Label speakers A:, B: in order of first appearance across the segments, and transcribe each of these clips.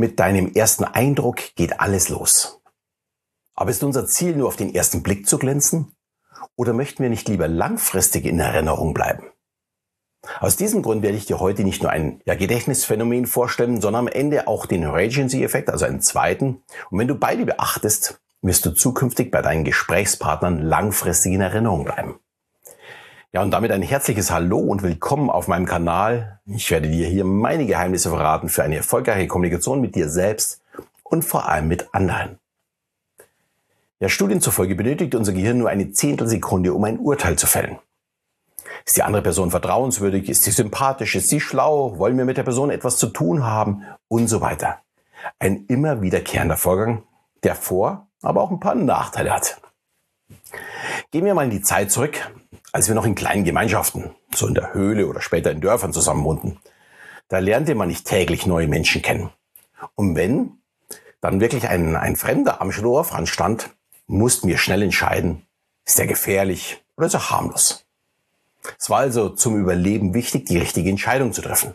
A: Mit deinem ersten Eindruck geht alles los. Aber ist unser Ziel nur auf den ersten Blick zu glänzen? Oder möchten wir nicht lieber langfristig in Erinnerung bleiben? Aus diesem Grund werde ich dir heute nicht nur ein ja, Gedächtnisphänomen vorstellen, sondern am Ende auch den Regency-Effekt, also einen zweiten. Und wenn du beide beachtest, wirst du zukünftig bei deinen Gesprächspartnern langfristig in Erinnerung bleiben. Ja, und damit ein herzliches Hallo und willkommen auf meinem Kanal. Ich werde dir hier meine Geheimnisse verraten für eine erfolgreiche Kommunikation mit dir selbst und vor allem mit anderen. Ja, Studien zufolge benötigt unser Gehirn nur eine Zehntelsekunde, um ein Urteil zu fällen. Ist die andere Person vertrauenswürdig? Ist sie sympathisch? Ist sie schlau? Wollen wir mit der Person etwas zu tun haben? Und so weiter. Ein immer wiederkehrender Vorgang, der Vor-, aber auch ein paar Nachteile hat. Gehen wir mal in die Zeit zurück, als wir noch in kleinen Gemeinschaften, so in der Höhle oder später in Dörfern zusammen wohnten. Da lernte man nicht täglich neue Menschen kennen. Und wenn dann wirklich ein, ein Fremder am Schlurfrand stand, mussten wir schnell entscheiden, ist er gefährlich oder ist er harmlos. Es war also zum Überleben wichtig, die richtige Entscheidung zu treffen.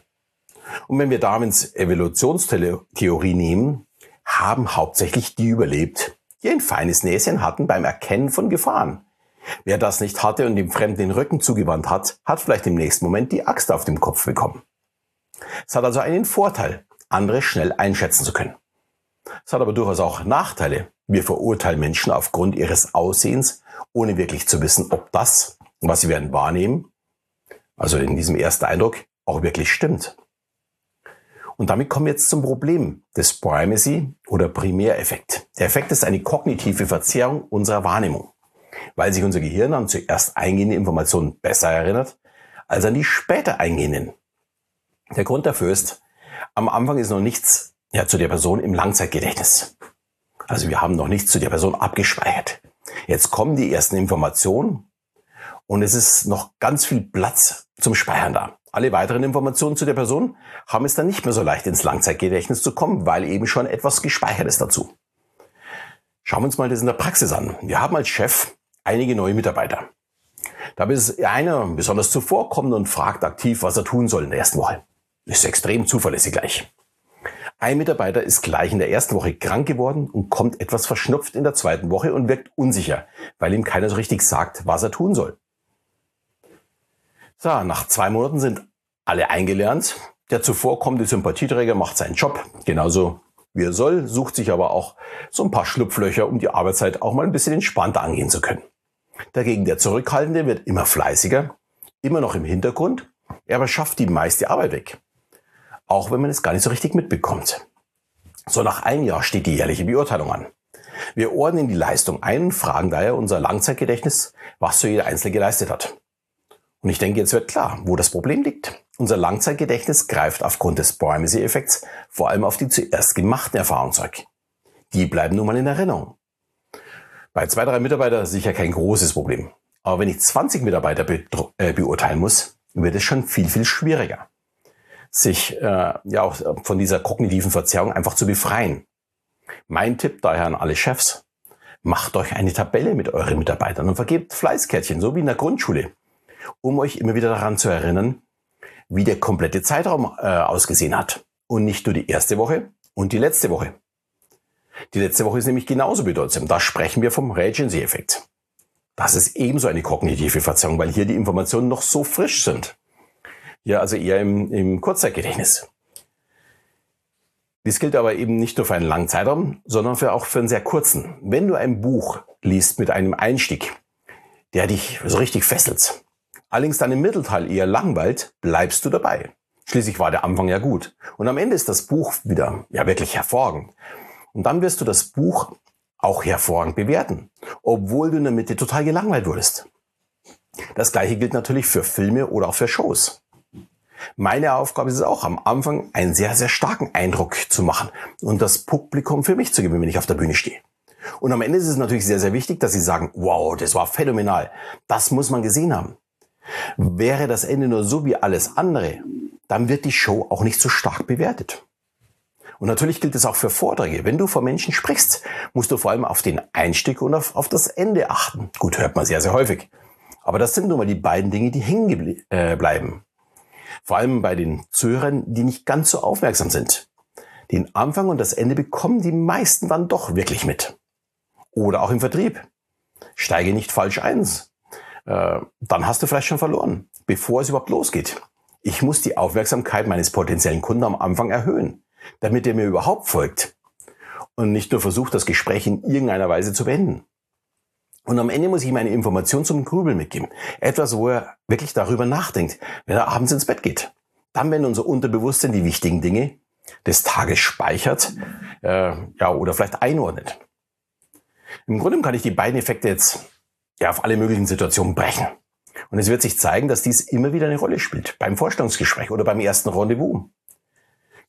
A: Und wenn wir Darwins Evolutionstheorie nehmen, haben hauptsächlich die überlebt, die ein feines Näschen hatten beim Erkennen von Gefahren. Wer das nicht hatte und dem Fremden den Rücken zugewandt hat, hat vielleicht im nächsten Moment die Axt auf dem Kopf bekommen. Es hat also einen Vorteil, andere schnell einschätzen zu können. Es hat aber durchaus auch Nachteile. Wir verurteilen Menschen aufgrund ihres Aussehens, ohne wirklich zu wissen, ob das, was sie werden wahrnehmen, also in diesem ersten Eindruck, auch wirklich stimmt. Und damit kommen wir jetzt zum Problem des Primacy oder Primäreffekt. Der Effekt ist eine kognitive Verzerrung unserer Wahrnehmung, weil sich unser Gehirn an zuerst eingehende Informationen besser erinnert als an die später eingehenden. Der Grund dafür ist, am Anfang ist noch nichts ja, zu der Person im Langzeitgedächtnis. Also wir haben noch nichts zu der Person abgespeichert. Jetzt kommen die ersten Informationen und es ist noch ganz viel Platz zum Speichern da. Alle weiteren Informationen zu der Person haben es dann nicht mehr so leicht ins Langzeitgedächtnis zu kommen, weil eben schon etwas gespeichert ist dazu. Schauen wir uns mal das in der Praxis an. Wir haben als Chef einige neue Mitarbeiter. Da ist einer besonders zuvorkommend und fragt aktiv, was er tun soll in der ersten Woche. Ist extrem zuverlässig gleich. Ein Mitarbeiter ist gleich in der ersten Woche krank geworden und kommt etwas verschnupft in der zweiten Woche und wirkt unsicher, weil ihm keiner so richtig sagt, was er tun soll. So, nach zwei Monaten sind alle eingelernt. Der zuvorkommende Sympathieträger macht seinen Job genauso wie er soll, sucht sich aber auch so ein paar Schlupflöcher, um die Arbeitszeit auch mal ein bisschen entspannter angehen zu können. Dagegen der Zurückhaltende wird immer fleißiger, immer noch im Hintergrund, er aber schafft die meiste Arbeit weg. Auch wenn man es gar nicht so richtig mitbekommt. So nach einem Jahr steht die jährliche Beurteilung an. Wir ordnen die Leistung ein und fragen daher unser Langzeitgedächtnis, was so jeder Einzelne geleistet hat. Und ich denke, jetzt wird klar, wo das Problem liegt. Unser Langzeitgedächtnis greift aufgrund des Primacy-Effekts vor allem auf die zuerst gemachten Erfahrungen zurück. Die bleiben nun mal in Erinnerung. Bei zwei, drei Mitarbeitern sicher kein großes Problem. Aber wenn ich 20 Mitarbeiter be äh, beurteilen muss, wird es schon viel, viel schwieriger, sich äh, ja auch von dieser kognitiven Verzerrung einfach zu befreien. Mein Tipp daher an alle Chefs, macht euch eine Tabelle mit euren Mitarbeitern und vergebt Fleißkärtchen, so wie in der Grundschule um euch immer wieder daran zu erinnern, wie der komplette Zeitraum äh, ausgesehen hat. Und nicht nur die erste Woche und die letzte Woche. Die letzte Woche ist nämlich genauso bedeutsam. Da sprechen wir vom Regency-Effekt. Das ist ebenso eine kognitive Verzerrung, weil hier die Informationen noch so frisch sind. Ja, also eher im, im Kurzzeitgedächtnis. Dies gilt aber eben nicht nur für einen langen Zeitraum, sondern für auch für einen sehr kurzen. Wenn du ein Buch liest mit einem Einstieg, der dich so richtig fesselt, allerdings dann im Mittelteil eher langweilt, bleibst du dabei. Schließlich war der Anfang ja gut. Und am Ende ist das Buch wieder ja wirklich hervorragend. Und dann wirst du das Buch auch hervorragend bewerten, obwohl du in der Mitte total gelangweilt wurdest. Das gleiche gilt natürlich für Filme oder auch für Shows. Meine Aufgabe ist es auch, am Anfang einen sehr, sehr starken Eindruck zu machen und das Publikum für mich zu gewinnen, wenn ich auf der Bühne stehe. Und am Ende ist es natürlich sehr, sehr wichtig, dass sie sagen, wow, das war phänomenal. Das muss man gesehen haben. Wäre das Ende nur so wie alles andere, dann wird die Show auch nicht so stark bewertet. Und natürlich gilt es auch für Vorträge. Wenn du vor Menschen sprichst, musst du vor allem auf den Einstieg und auf, auf das Ende achten. Gut, hört man sehr, sehr häufig. Aber das sind nun mal die beiden Dinge, die hängen äh, bleiben. Vor allem bei den Zuhörern, die nicht ganz so aufmerksam sind. Den Anfang und das Ende bekommen die meisten dann doch wirklich mit. Oder auch im Vertrieb. Steige nicht falsch eins. Äh, dann hast du vielleicht schon verloren, bevor es überhaupt losgeht. Ich muss die Aufmerksamkeit meines potenziellen Kunden am Anfang erhöhen, damit er mir überhaupt folgt und nicht nur versucht, das Gespräch in irgendeiner Weise zu beenden. Und am Ende muss ich ihm eine Information zum Grübeln mitgeben. Etwas, wo er wirklich darüber nachdenkt, wenn er abends ins Bett geht. Dann, wenn unser Unterbewusstsein die wichtigen Dinge des Tages speichert, äh, ja, oder vielleicht einordnet. Im Grunde kann ich die beiden Effekte jetzt ja, auf alle möglichen Situationen brechen. Und es wird sich zeigen, dass dies immer wieder eine Rolle spielt. Beim Vorstellungsgespräch oder beim ersten Rendezvous.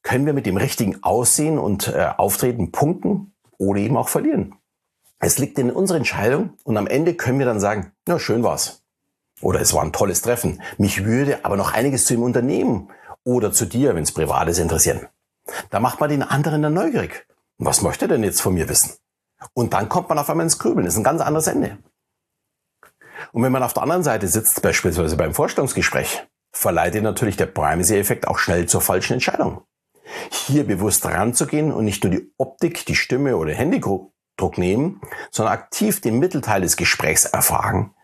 A: Können wir mit dem richtigen Aussehen und äh, Auftreten punkten oder eben auch verlieren. Es liegt in unserer Entscheidung und am Ende können wir dann sagen, na schön war's. Oder es war ein tolles Treffen. Mich würde aber noch einiges zu dem Unternehmen oder zu dir, wenn es privat interessieren. Da macht man den anderen dann neugierig. Was möchte er denn jetzt von mir wissen? Und dann kommt man auf einmal ins Grübeln. Das ist ein ganz anderes Ende. Und wenn man auf der anderen Seite sitzt, beispielsweise beim Vorstellungsgespräch, verleitet natürlich der Primacy-Effekt auch schnell zur falschen Entscheidung. Hier bewusst ranzugehen und nicht nur die Optik, die Stimme oder Händedruck nehmen, sondern aktiv den Mittelteil des Gesprächs erfragen,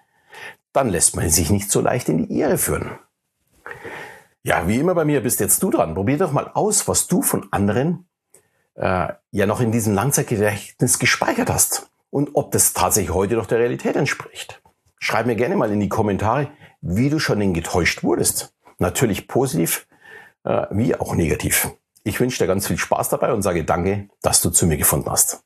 A: dann lässt man sich nicht so leicht in die Irre führen. Ja, wie immer bei mir bist jetzt du dran. Probier doch mal aus, was du von anderen äh, ja noch in diesem Langzeitgedächtnis gespeichert hast und ob das tatsächlich heute noch der Realität entspricht. Schreib mir gerne mal in die Kommentare, wie du schon denn getäuscht wurdest. Natürlich positiv äh, wie auch negativ. Ich wünsche dir ganz viel Spaß dabei und sage danke, dass du zu mir gefunden hast.